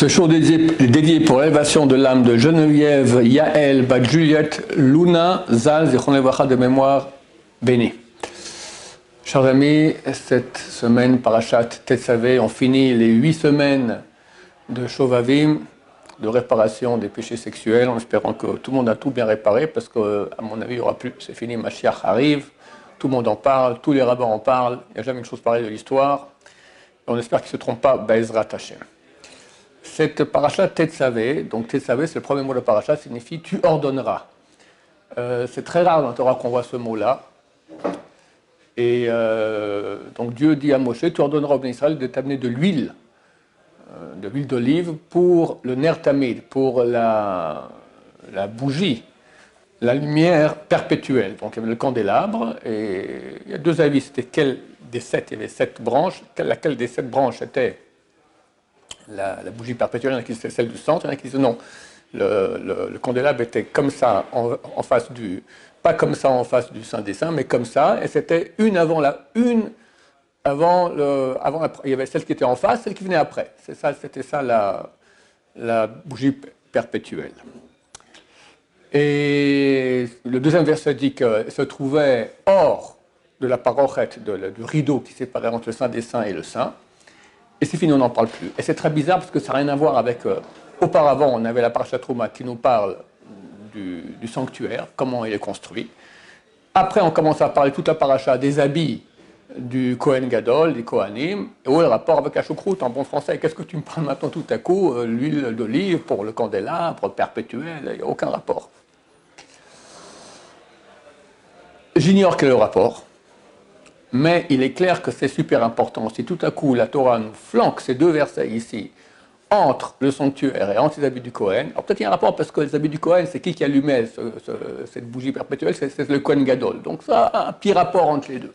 Ce show dédié, dédié pour l'élévation de l'âme de Geneviève Yael Bat Juliette Luna Zal Zichron de mémoire bénie. Chers amis, cette semaine, Parachat Tetzavé, on finit les huit semaines de Shovavim, de réparation des péchés sexuels, en espérant que tout le monde a tout bien réparé, parce qu'à mon avis, il n'y aura plus, c'est fini, Mashiach arrive, tout le monde en parle, tous les rabbins en parlent, il n'y a jamais une chose pareille de l'histoire. On espère qu'ils ne se trompent pas, Baezrat Hashem. Cette paracha Tetzavé, donc Tetzavé, c'est le premier mot de paracha, signifie tu ordonneras. Euh, c'est très rare dans Torah qu'on voit ce mot-là. Et euh, donc Dieu dit à Moshe, tu ordonneras au Israël de t'amener de l'huile, euh, de l'huile d'olive pour le ner tamid, pour la, bougie, la lumière perpétuelle. Donc il y avait le candélabre, et il y a deux avis, c'était quel des sept, il y avait sept branches, laquelle des sept branches était la, bougie perpétuelle, il y en a qui disaient celle du centre, il y en a qui disaient non, le, candélabre était comme ça en, face du, pas comme ça en face du Saint des Saints, mais comme ça, et c'était une avant la, une avant le, avant il y avait celle qui était en face, celle qui venait après. C'est ça, c'était ça la, bougie perpétuelle. Et le deuxième verset dit qu'elle se trouvait hors de la parochette, du rideau qui séparait entre le Saint des Saints et le Saint. Et c'est fini, on n'en parle plus. Et c'est très bizarre parce que ça n'a rien à voir avec. Euh, auparavant, on avait la paracha Trouma qui nous parle du, sanctuaire, comment il est construit. Après, on commence à parler toute la paracha des habits du Kohen Gadol, des Kohanim, et où est le rapport avec la choucroute en bon français? Qu'est-ce que tu me parles maintenant tout à coup euh, L'huile d'olive pour le candélabre, perpétuel, il n'y a aucun rapport. J'ignore quel est le rapport. Mais il est clair que c'est super important. Si tout à coup la Torah nous flanque ces deux versets ici, entre le sanctuaire et entre les habits du Kohen, alors peut-être qu'il y a un rapport parce que les habits du Kohen, c'est qui qui allumait cette bougie perpétuelle C'est le Kohen Gadol. Donc ça a un petit rapport entre les deux.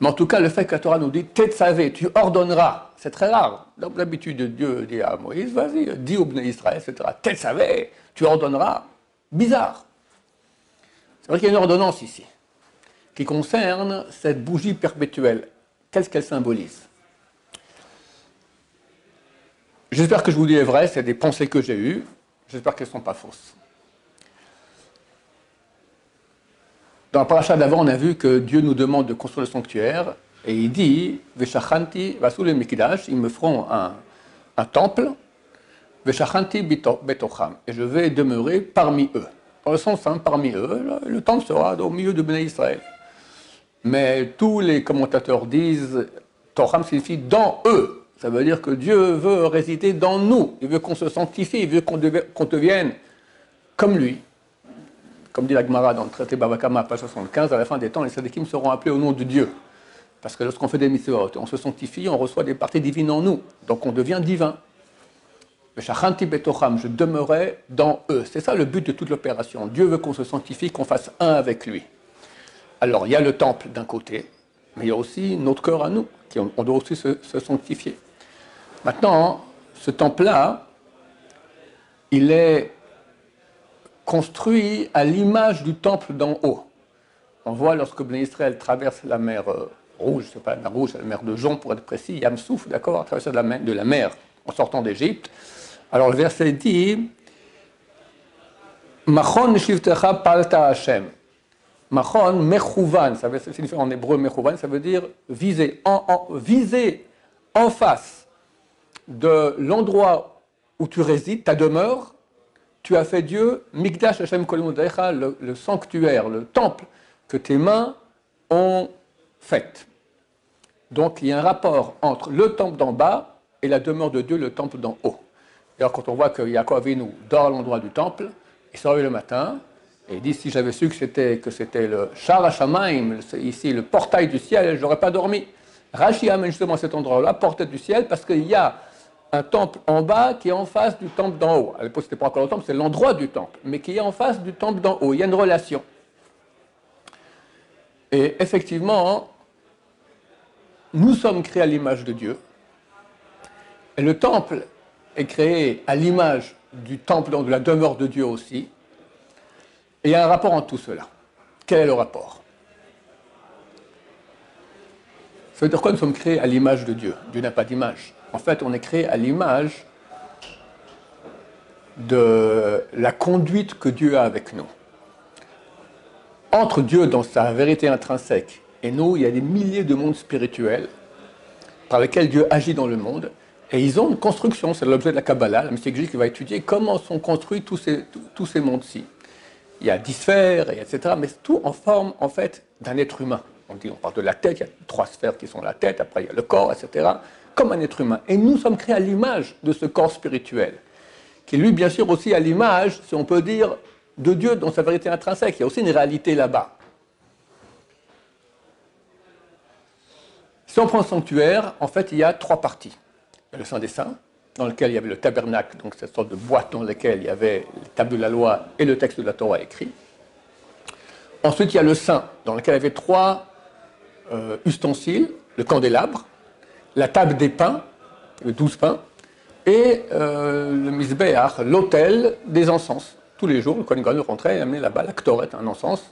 Mais en tout cas, le fait que la Torah nous dit savé, tu ordonneras, c'est très rare. Donc l'habitude de Dieu dit à Moïse, vas-y, dis au Bnei Israël, etc. savé, tu ordonneras. Bizarre. C'est vrai qu'il y a une ordonnance ici qui concerne cette bougie perpétuelle. Qu'est-ce qu'elle symbolise? J'espère que je vous dis est vrai, c'est des pensées que j'ai eues. J'espère qu'elles ne sont pas fausses. Dans la paracha d'avant, on a vu que Dieu nous demande de construire le sanctuaire et il dit Veshachanti le Mikidash, ils me feront un, temple, Veshachanti betocham, et je vais demeurer parmi eux. Dans le sens, hein, parmi eux, le temple sera au milieu de Béné Israël. Mais tous les commentateurs disent Torham signifie dans eux. Ça veut dire que Dieu veut résider dans nous. Il veut qu'on se sanctifie, il veut qu'on devienne comme lui. Comme dit la Gemara dans le traité Babakama, page 75, à la fin des temps, les sadikim seront appelés au nom de Dieu. Parce que lorsqu'on fait des mitzvot, on se sanctifie, on reçoit des parties divines en nous. Donc on devient divin. Je demeurais dans eux. C'est ça le but de toute l'opération. Dieu veut qu'on se sanctifie, qu'on fasse un avec lui. Alors, il y a le temple d'un côté, mais il y a aussi notre cœur à nous, qui on, doit aussi se, sanctifier. Maintenant, ce temple-là, il est construit à l'image du temple d'en haut. On voit lorsque Ben Israël traverse la mer euh, Rouge, c'est pas la mer Rouge, c'est la mer de Jon pour être précis, Yamsouf, d'accord, traverse la mer, de la mer en sortant d'Égypte. Alors le verset dit Machon palta Hashem. Machon, mechouvan, en hébreu mechouvan, ça veut dire viser, en, face de l'endroit où tu résides, ta demeure, tu as fait Dieu, Migdash Hashem le, le sanctuaire, le temple que tes mains ont fait. Donc il y a un rapport entre le temple d'en bas et la demeure de Dieu, le temple d'en haut. Alors quand on voit que Yaakov nous dort à l'endroit du temple, il se le matin, et il dit si j'avais su que c'était, que c'était le Shar Hashamaim, ici le portail du ciel, je n'aurais pas dormi. Rashi amène justement cet endroit-là, portail du ciel, parce qu'il y a un temple en bas qui est en face du temple d'en haut. À l'époque, ce n'était pas encore le temple, c'est l'endroit du temple, mais qui est en face du temple d'en haut. Il y a une relation. Et effectivement, nous sommes créés à l'image de Dieu. Et le temple est créé à l'image du temple, de la demeure de Dieu aussi. Et il y a un rapport entre tout cela. Quel est le rapport? Ça veut dire quoi Nous sommes créés à l'image de Dieu? Dieu n'a pas d'image. En fait, on est créé à l'image de la conduite que Dieu a avec nous. Entre Dieu dans sa vérité intrinsèque et nous, il y a des milliers de mondes spirituels par lesquels Dieu agit dans le monde. Et ils ont une construction, c'est l'objet de la Kabbalah, la mystique qui va étudier comment sont construits tous ces, tous ces mondes-ci? Il y a dix sphères, etc., mais tout en forme, en fait, d'un être humain. On parle de la tête, il y a trois sphères qui sont la tête, après il y a le corps, etc., comme un être humain. Et nous sommes créés à l'image de ce corps spirituel, qui lui, bien sûr, aussi à l'image, si on peut dire, de Dieu dans sa vérité intrinsèque. Il y a aussi une réalité là-bas. Si on prend le sanctuaire, en fait, il y a trois parties. Il y a le Saint des Saints, dans lequel il y avait le tabernacle, donc cette sorte de boîte dans laquelle il y avait les tables de la loi et le texte de la Torah écrit. Ensuite, il y a le Saint, dans lequel il y avait trois euh, ustensiles, le candélabre, la table des pains, le douze pains, et euh, le misbéach, l'autel des encens. Tous les jours, le Kohen rentrait et amenait là-bas la ktoret, un encens,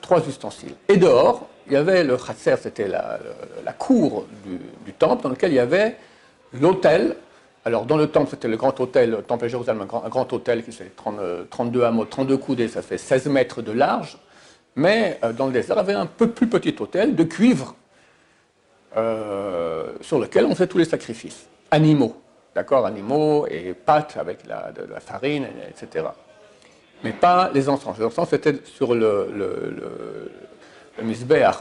trois ustensiles. Et dehors, il y avait le khatser, c'était la, cour du, temple, dans lequel il y avait l'autel. Alors, dans le temple, c'était le grand hôtel, le temple de Jérusalem, un grand, hôtel qui fait 32 hameaux, 32 coudées, ça fait 16 mètres de large. Mais euh, dans le désert, il y avait un peu plus petit hôtel de cuivre euh, sur lequel on fait tous les sacrifices. Animaux, d'accord Animaux et pâtes avec la, de, la farine, etc. Mais pas les encens. Les encens, c'était sur le, le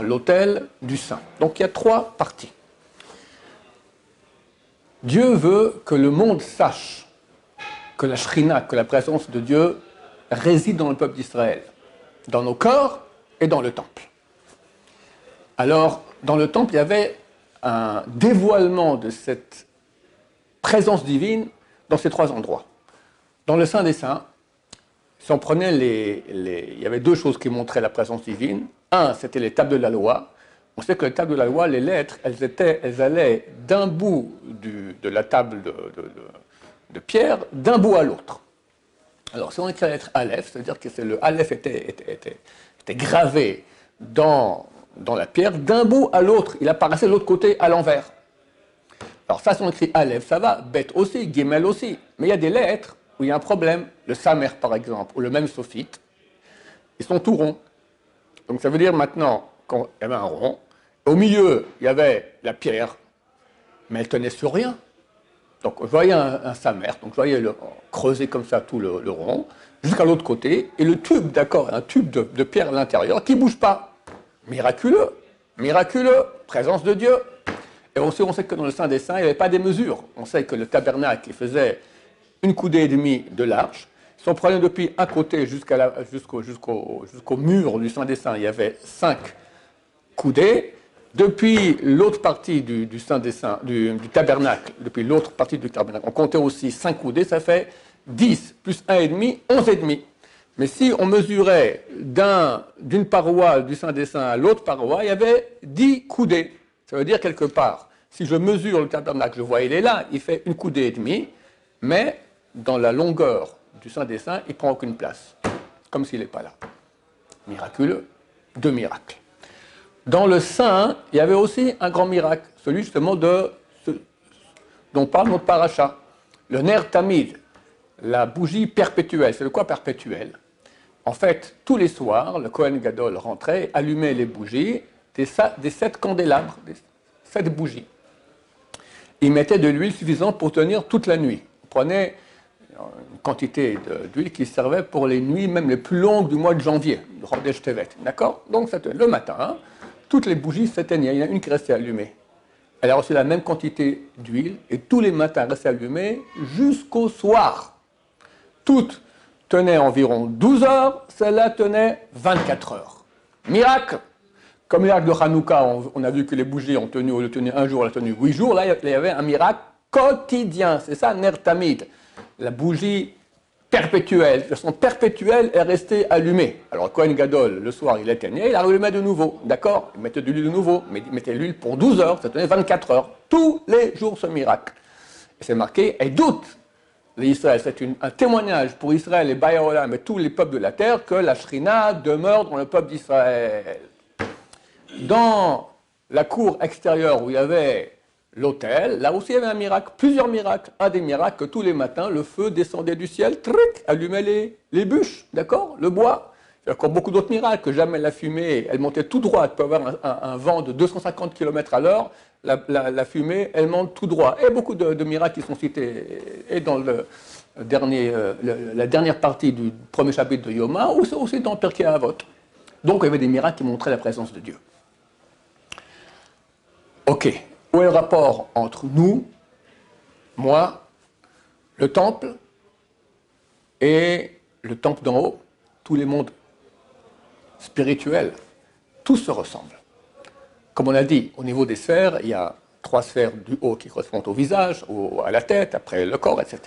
l'autel du saint. Donc il y a trois parties. Dieu veut que le monde sache que la shrina, que la présence de Dieu réside dans le peuple d'Israël, dans nos corps et dans le temple. Alors, dans le temple, il y avait un dévoilement de cette présence divine dans ces trois endroits. Dans le Saint des Saints, si on les, Il y avait deux choses qui montraient la présence divine. Un, c'était les tables de la loi. On sait que les tables de la loi, les lettres, elles, étaient, elles allaient d'un bout de la table de, pierre, d'un bout à l'autre. Alors, si on écrit la lettre Aleph, c'est-à-dire que le Aleph était, gravé dans, la pierre, d'un bout à l'autre, il apparaissait de l'autre côté à l'envers. Alors, ça, si on écrit Aleph, ça va, bête aussi, Gimel aussi. Mais il y a des lettres où il y a un problème, le Samer par exemple, ou le même sophite, ils sont tout ronds. Donc ça veut dire maintenant qu'il y avait un rond, au milieu il y avait la pierre, mais elle tenait sur rien. Donc je voyais un, Samer, donc je voyais le, creuser comme ça tout le, rond, jusqu'à l'autre côté, et le tube, d'accord, un tube de, pierre à l'intérieur qui ne bouge pas. Miraculeux, miraculeux, présence de Dieu. Et on sait que dans le Saint des Saints, il n'y avait pas des mesures. On sait que le tabernacle, il faisait une coudée et demie de large. Si on prenait depuis un côté jusqu'au mur du Saint des Saints, il y avait cinq coudées. Depuis l'autre partie du, Saint des Saints, du, tabernacle, depuis l'autre partie du tabernacle, on comptait aussi cinq coudées, ça fait 10 plus un et demi, 11 et demi. Mais si on mesurait d'une paroi du Saint des Saints à l'autre paroi, il y avait 10 coudées. Ça veut dire quelque part, si je mesure le tabernacle, je vois il est là, il fait une coudée et demie, mais dans la longueur du Saint des Saints, il prend aucune place, comme s'il n'est pas là. Miraculeux, deux miracles. Dans le Saint, il y avait aussi un grand miracle, celui justement de ce dont parle notre paracha, le Ner Tamid, la bougie perpétuelle. C'est de quoi perpétuel? En fait, tous les soirs, le Kohen Gadol rentrait, allumait les bougies, des, sept candélabres, des sept bougies. Il mettait de l'huile suffisante pour tenir toute la nuit. Il prenait une quantité d'huile qui servait pour les nuits même les plus longues du mois de janvier, le Tevet. D'accord? Donc le matin, toutes les bougies s'éteignaient, il y en a une qui restait allumée. Elle a reçu la même quantité d'huile et tous les matins restaient allumées jusqu'au soir. Toutes tenaient environ 12 heures, celle-là tenait 24 heures. Miracle Comme miracle de Hanouka, on, a vu que les bougies ont tenu, un jour, elles ont tenu 8 jours. Là, il y avait un miracle quotidien. C'est ça, Nertamid la bougie perpétuelle, de façon perpétuelle, est restée allumée. Alors, Cohen Gadol, le soir, il éteignait, il allumait de nouveau. D'accord? Il mettait de l'huile de nouveau, mais il mettait l'huile pour 12 heures, ça tenait 24 heures. Tous les jours, ce miracle. Et c'est marqué, et doute l'Israël. C'est un témoignage pour Israël et Bayaolam et tous les peuples de la terre que la Shrina demeure dans le peuple d'Israël. Dans la cour extérieure où il y avait l'autel, là aussi il y avait un miracle, plusieurs miracles. Un des miracles que tous les matins, le feu descendait du ciel, tric, allumait les, les bûches, d'accord Le bois. Il encore beaucoup d'autres miracles, que jamais la fumée, elle montait tout droit. Tu peux avoir un, vent de 250 km à l'heure, la, fumée, elle monte tout droit. Et beaucoup de, miracles qui sont cités et dans euh, la dernière partie du premier chapitre de Yoma, ou aussi dans Perkei Avot. Donc il y avait des miracles qui montraient la présence de Dieu. Ok, où est le rapport entre nous, moi, le temple et le temple d'en haut, tous les mondes spirituels Tout se ressemble. Comme on a dit, au niveau des sphères, il y a trois sphères du haut qui correspondent au visage, à la tête, après le corps, etc.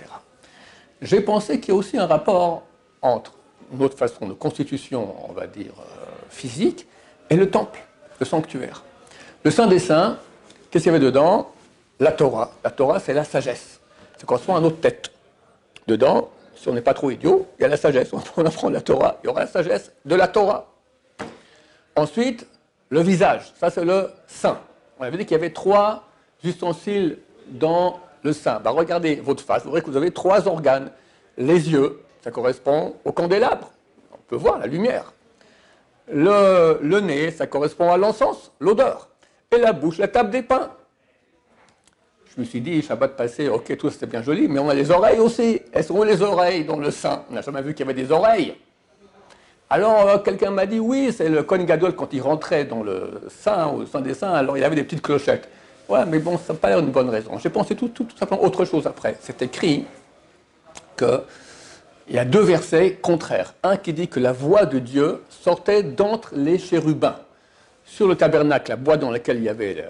J'ai pensé qu'il y a aussi un rapport entre notre façon de constitution, on va dire, euh, physique, et le temple, le sanctuaire. Le Saint des Saints, Qu'est-ce qu'il y avait dedans La Torah. La Torah, c'est la sagesse. Ça correspond à notre tête. Dedans, si on n'est pas trop idiot, il y a la sagesse. On apprend la Torah, il y aura la sagesse de la Torah. Ensuite, le visage. Ça, c'est le sein. On avait dit qu'il y avait trois ustensiles dans le sein. Bah, regardez votre face, vous verrez que vous avez trois organes. Les yeux, ça correspond au candélabre. On peut voir la lumière. Le, le nez, ça correspond à l'encens, l'odeur et la bouche, la table des pains. Je me suis dit, Shabbat passé, ok, tout c'était bien joli, mais on a les oreilles aussi. Elles sont où les oreilles dans le sein On n'a jamais vu qu'il y avait des oreilles. Alors, euh, quelqu'un m'a dit, oui, c'est le Kohen Gadol quand il rentrait dans le sein, au sein des seins, alors il avait des petites clochettes. Ouais, mais bon, ça n'a pas une bonne raison. J'ai pensé tout, tout, tout simplement autre chose après. C'est écrit qu'il y a deux versets contraires. Un qui dit que la voix de Dieu sortait d'entre les chérubins. Sur le tabernacle, la boîte dans laquelle il y avait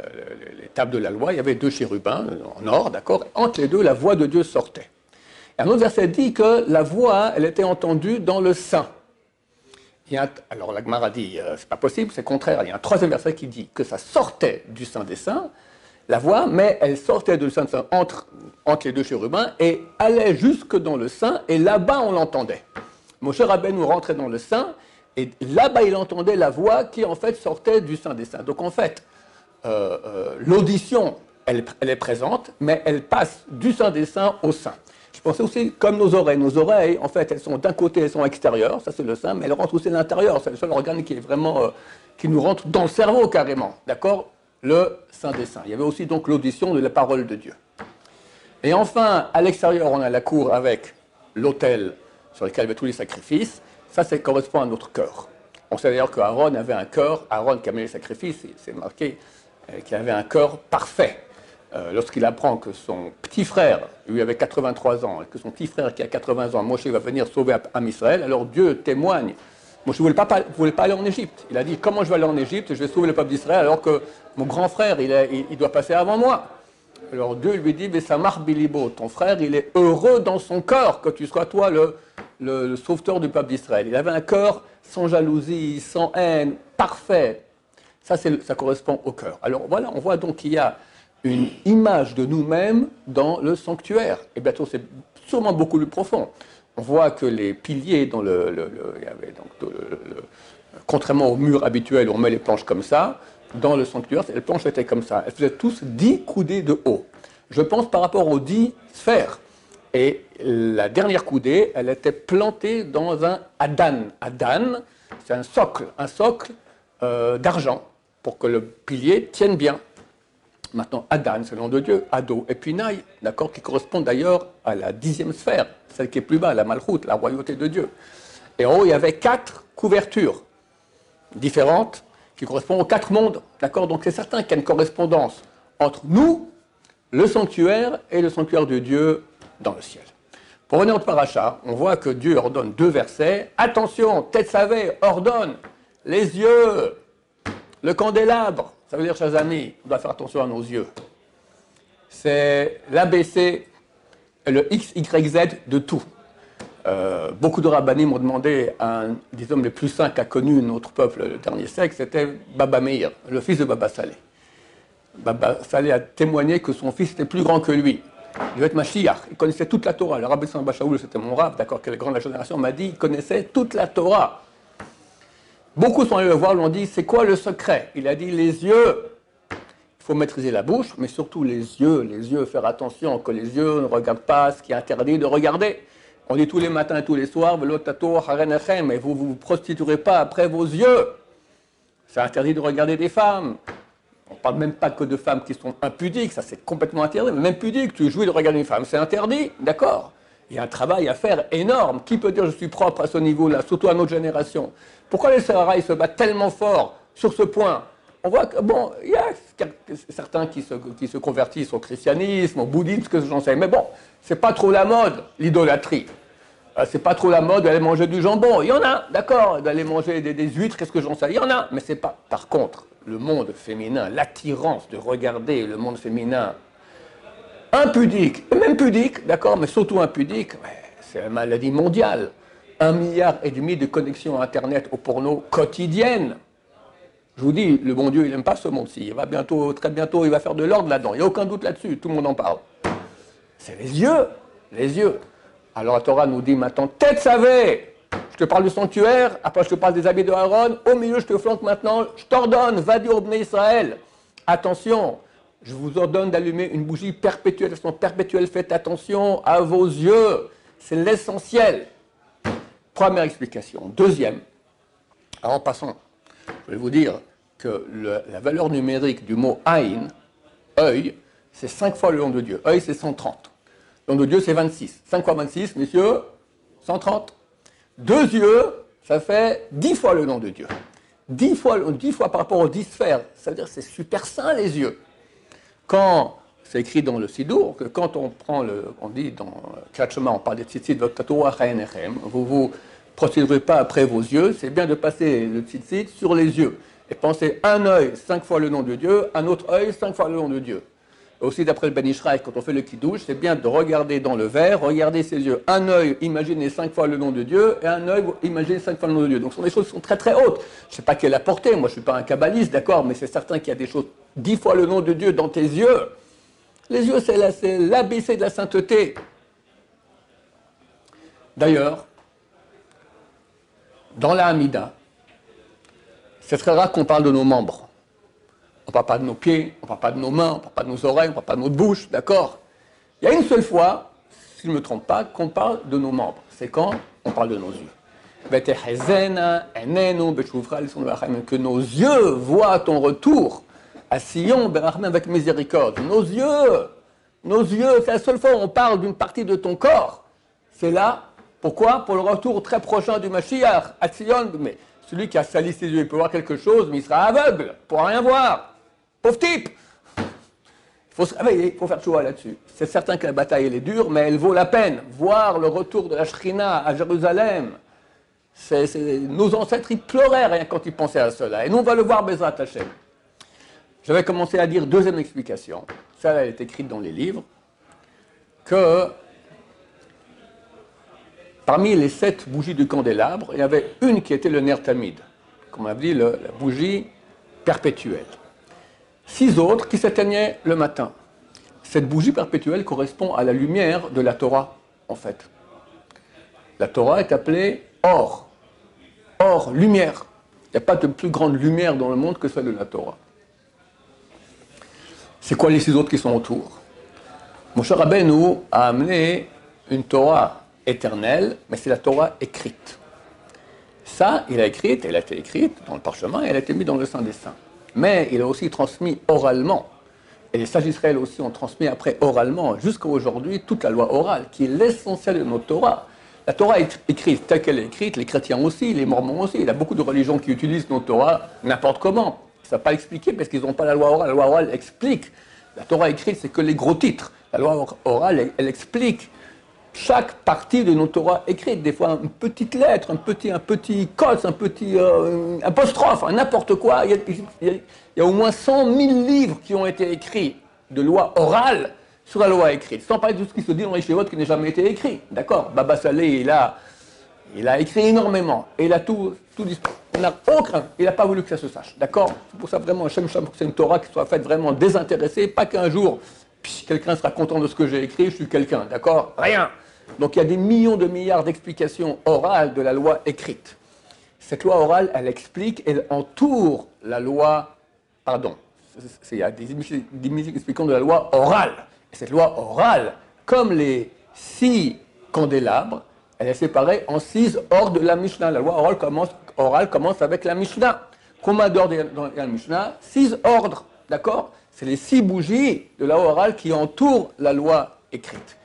les tables de la loi, il y avait deux chérubins en or, d'accord Entre les deux, la voix de Dieu sortait. Et un autre verset dit que la voix, elle était entendue dans le sein. alors la Gemara dit, euh, c'est pas possible, c'est contraire. Il y a un troisième verset qui dit que ça sortait du sein des saints, la voix, mais elle sortait du sein des saints entre, entre les deux chérubins et allait jusque dans le sein, et là-bas on l'entendait. Moshe nous rentrait dans le sein, et là-bas, il entendait la voix qui, en fait, sortait du Saint des Saints. Donc, en fait, euh, euh, l'audition, elle, est présente, mais elle passe du Saint des Saints au Saint. Je pensais aussi comme nos oreilles. Nos oreilles, en fait, elles sont d'un côté, elles sont extérieures, ça c'est le sein, mais elles rentrent aussi à l'intérieur. C'est le seul organe qui est vraiment, euh, qui nous rentre dans le cerveau carrément. D'accord? Le Saint des Saints. Il y avait aussi donc l'audition de la parole de Dieu. Et enfin, à l'extérieur, on a la cour avec l'autel sur lequel il y avait tous les sacrifices. Ça, ça correspond à notre cœur. On sait d'ailleurs qu'Aaron avait un cœur, Aaron qui a mené les sacrifices, c'est marqué euh, qu'il avait un cœur parfait. Euh, lorsqu'il apprend que son petit frère, lui avait 83 ans, et que son petit frère qui a 80 ans, Moshe va venir sauver Am Israël, alors Dieu témoigne. Moshe ne voulait pas, aller en Égypte. Il a dit, comment je vais aller en Égypte, je vais sauver le peuple d'Israël alors que mon grand frère, il, il, doit passer avant moi. Alors Dieu lui dit, mais Samar Bilibo, ton frère, il est heureux dans son cœur que tu sois toi le, le, sauveteur du peuple d'Israël. Il avait un cœur sans jalousie, sans haine, parfait. Ça, ça correspond au cœur. Alors voilà, on voit donc qu'il y a une image de nous-mêmes dans le sanctuaire. Et bientôt, c'est sûrement beaucoup plus profond. On voit que les piliers le, donc contrairement au mur habituel où on met les planches comme ça, dans le sanctuaire, les planches étaient comme ça. Elles faisaient tous 10 coudées de haut. Je pense par rapport aux 10 sphères. Et la dernière coudée, elle était plantée dans un adan. Adan, c'est un socle, un socle euh, d'argent pour que le pilier tienne bien. Maintenant, Adan, c'est le nom de Dieu, Ado, et puis Naï, d'accord, qui correspond d'ailleurs à la dixième sphère, celle qui est plus bas, la Malchoute, la royauté de Dieu. Et en haut, il y avait quatre couvertures différentes qui correspondent aux quatre mondes, d'accord Donc c'est certain qu'il y a une correspondance entre nous, le sanctuaire, et le sanctuaire de Dieu dans le ciel. Pour revenir au paracha, on voit que Dieu ordonne deux versets. Attention, tête savée, ordonne les yeux, le candélabre. Ça veut dire, chers amis, on doit faire attention à nos yeux. C'est l'ABC, le X, Y, Z de tout. Euh, beaucoup de rabbinés m'ont demandé, un des hommes les plus saints qu'a connu notre peuple le dernier siècle, c'était Baba Meir, le fils de Baba Saleh. Baba Saleh a témoigné que son fils était plus grand que lui. Il devait être Mashiach. Il connaissait toute la Torah. Le rabbi Bachaoul, c'était mon rab, d'accord, quelle grande la génération, m'a dit il connaissait toute la Torah. Beaucoup sont allés le voir, lui ont dit c'est quoi le secret? Il a dit les yeux. Il faut maîtriser la bouche, mais surtout les yeux. Les yeux, faire attention que les yeux ne regardent pas ce qui est interdit de regarder. On dit tous les matins et tous les soirs, mais vous ne vous prostituerez pas après vos yeux. C'est interdit de regarder des femmes. On ne parle même pas que de femmes qui sont impudiques, ça c'est complètement interdit, mais même pudique, tu jouis de regarder une femme, c'est interdit, d'accord Il y a un travail à faire énorme. Qui peut dire je suis propre à ce niveau-là, surtout à notre génération? Pourquoi les Sahara, se battent tellement fort sur ce point? On voit que, bon, il y a certains qui se, qui se convertissent au christianisme, au bouddhisme, que j'en sais, mais bon, c'est pas trop la mode, l'idolâtrie. Euh, c'est pas trop la mode d'aller manger du jambon. Il y en a, d'accord, d'aller manger des, huîtres, qu'est-ce que j'en sais Il y en a, mais c'est pas. Par contre, le monde féminin, l'attirance de regarder le monde féminin impudique, même pudique, d'accord, mais surtout impudique, c'est une maladie mondiale. Un milliard et demi de connexions Internet au porno quotidiennes. Je vous dis, le bon Dieu, il n'aime pas ce monde-ci. Il va bientôt, très bientôt, il va faire de l'ordre là-dedans. Il n'y a aucun doute là-dessus. Tout le monde en parle. C'est les yeux. Les yeux. Alors la Torah nous dit maintenant, tête savée je te parle du sanctuaire, après je te parle des habits de Aaron, au milieu je te flanque maintenant, je t'ordonne, va dire au Israël, attention, je vous ordonne d'allumer une bougie perpétuelle, façon perpétuelle, faites attention à vos yeux, c'est l'essentiel. Première explication. Deuxième, alors en passant, je vais vous dire que la valeur numérique du mot Aïn, œil, c'est 5 fois le nom de Dieu. Œil, c'est 130. Le nom de Dieu, c'est 26. 5 fois 26, messieurs, 130. Deux yeux, ça fait dix fois le nom de Dieu. Dix fois, dix fois par rapport aux dix sphères. Ça veut dire que c'est super sain les yeux. Quand c'est écrit dans le Sidour que quand on prend le, on dit dans Kachema, on parle des tzitzit, vous vous procéderez pas après vos yeux, c'est bien de passer le tzitzit sur les yeux et penser un œil cinq fois le nom de Dieu, un autre œil cinq fois le nom de Dieu aussi d'après le Ben quand on fait le kidouche, c'est bien de regarder dans le verre, regarder ses yeux. Un œil, imaginer cinq fois le nom de Dieu, et un œil, imaginer cinq fois le nom de Dieu. Donc ce sont des choses qui sont très très hautes. Je ne sais pas quelle la portée, moi je ne suis pas un kabbaliste, d'accord, mais c'est certain qu'il y a des choses, dix fois le nom de Dieu dans tes yeux. Les yeux, c'est l'ABC de la sainteté. D'ailleurs, dans la Hamida, c'est très rare qu'on parle de nos membres. On ne parle pas de nos pieds, on ne parle pas de nos mains, on ne parle pas de nos oreilles, on ne parle pas de notre bouche, d'accord? Il y a une seule fois, si je ne me trompe pas, qu'on parle de nos membres. C'est quand? On parle de nos yeux. Que nos yeux voient ton retour à Sion, avec miséricorde. Nos yeux, nos yeux, c'est la seule fois où on parle d'une partie de ton corps. C'est là, pourquoi? Pour le retour très prochain du Mashiach, à Sion. Mais celui qui a sali ses yeux, il peut voir quelque chose, mais il sera aveugle, pour rien voir. Type Il faut se réveiller, il faut faire choix là-dessus. C'est certain que la bataille, est dure, mais elle vaut la peine. Voir le retour de la Shrina à Jérusalem, nos ancêtres, ils pleuraient quand ils pensaient à cela. Et nous, on va le voir, Bezrat Hashem. J'avais commencé à dire deuxième explication. Ça, elle est écrite dans les livres. Que parmi les sept bougies du candélabre, il y avait une qui était le nerf tamide. Comme on a dit, la bougie perpétuelle six autres qui s'éteignaient le matin. Cette bougie perpétuelle correspond à la lumière de la Torah, en fait. La Torah est appelée or. Or, lumière. Il n'y a pas de plus grande lumière dans le monde que celle de la Torah. C'est quoi les six autres qui sont autour? Moshe Rabbeinu a amené une Torah éternelle, mais c'est la Torah écrite. Ça, il a écrite, elle a été écrite dans le parchemin et elle a été mise dans le Saint des Saints mais il a aussi transmis oralement. Et les sages d'Israël aussi ont transmis après oralement, jusqu'à aujourd'hui, toute la loi orale, qui est l'essentiel de notre Torah. La Torah est écrite telle qu'elle est écrite, les chrétiens aussi, les mormons aussi. Il y a beaucoup de religions qui utilisent notre Torah n'importe comment. Ils ne pas expliquer parce qu'ils n'ont pas la loi orale. La loi orale explique. La Torah écrite, c'est que les gros titres. La loi orale, elle explique chaque partie de nos Torah écrite, des fois une petite lettre, un petit, un petit un petit euh, apostrophe, n'importe quoi. Il y, a, au moins 100 000 livres qui ont été écrits de loi orale sur la loi écrite, sans parler de tout ce qui se dit dans les Shevot qui n'a jamais été écrit. D'accord? Baba Saleh, il a, il a écrit énormément, et il a tout, tout Il n'a aucun, il n'a pas voulu que ça se sache. D'accord? C'est pour ça vraiment, que c'est une Torah qui soit faite vraiment désintéressée, pas qu'un jour, quelqu'un sera content de ce que j'ai écrit, je suis quelqu'un. D'accord? Rien. Donc il y a des millions de milliards d'explications orales de la loi écrite. Cette loi orale, elle explique, elle entoure la loi, pardon, il y a des mystiques expliquant de la loi orale. Et cette loi orale, comme les six candélabres, elle est séparée en six ordres de la Mishnah. La loi orale commence, orale commence avec la Mishnah. Combien d'ordres dans la Mishnah? Six ordres, d'accord? C'est les six bougies de la loi orale qui entourent la loi écrite.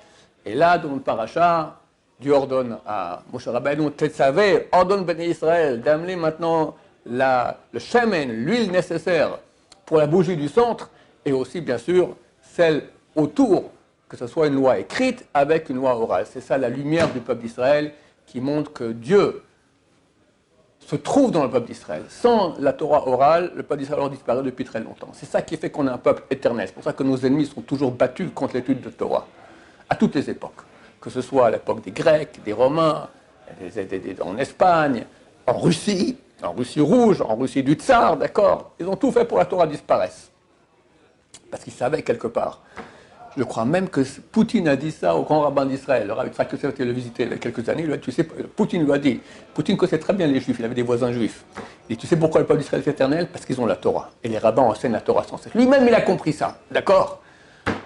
Et là, dans le paracha, Dieu ordonne à Moshe Rabbeinu, Tetzavé, ordonne Béni Israël d'amener maintenant le shemen, l'huile nécessaire pour la bougie du centre, et aussi, bien sûr, celle autour, que ce soit une loi écrite avec une loi orale. C'est ça la lumière du peuple d'Israël qui montre que Dieu se trouve dans le peuple d'Israël. Sans la Torah orale, le peuple d'Israël aurait disparu depuis très longtemps. C'est ça qui fait qu'on a un peuple éternel. C'est pour ça que nos ennemis sont toujours battus contre l'étude de Torah, à toutes les époques. Que ce soit à l'époque des Grecs, des Romains, en Espagne, en Russie, en Russie rouge, en Russie du Tsar, d'accord? Ils ont tout fait pour que la Torah disparaisse. Parce qu'ils savaient quelque part. Je crois même que Poutine a dit ça au grand rabbin d'Israël. Le rabbin qui était le visiter il y a quelques années. tu sais, Poutine lui a dit Poutine connaissait très bien les juifs, il avait des voisins juifs. Et tu sais pourquoi le peuple d'Israël est éternel? Parce qu'ils ont la Torah. Et les rabbins enseignent la Torah sans cesse. Lui-même, il a compris ça. D'accord?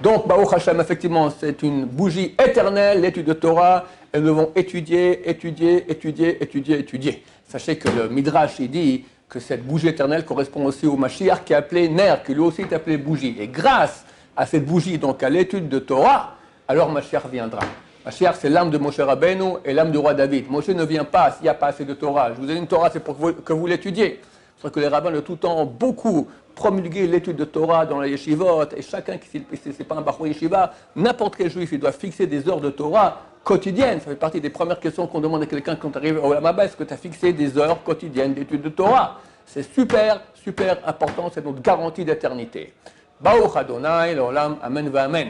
Donc, Baruch Hashem, effectivement, c'est une bougie éternelle, l'étude de Torah. Et nous devons étudier, étudier, étudier, étudier, étudier. Sachez que le Midrash, dit que cette bougie éternelle correspond aussi au Mashiach qui est appelé Ner, qui lui aussi est appelé bougie. Et grâce à cette bougie, donc à l'étude de Torah, alors Mashiach viendra. Mashiach, c'est l'âme de Moshe Rabbeinu et l'âme du roi David. Moshe ne vient pas s'il n'y a pas assez de Torah. Je vous ai dit une Torah, c'est pour que vous, l'étudiez. C'est que les rabbins de tout temps ont beaucoup promulgué l'étude de Torah dans les yeshivot, et chacun qui, c'est pas un bachou yeshiva, n'importe quel juif, il doit fixer des heures de Torah quotidiennes. Ça fait partie des premières questions qu'on demande à quelqu'un quand arrive au Lamaba. Est-ce que tu as fixé des heures quotidiennes d'étude de Torah? C'est super, super important. C'est notre garantie d'éternité. Baruch Adonai, l'olam, amen amen.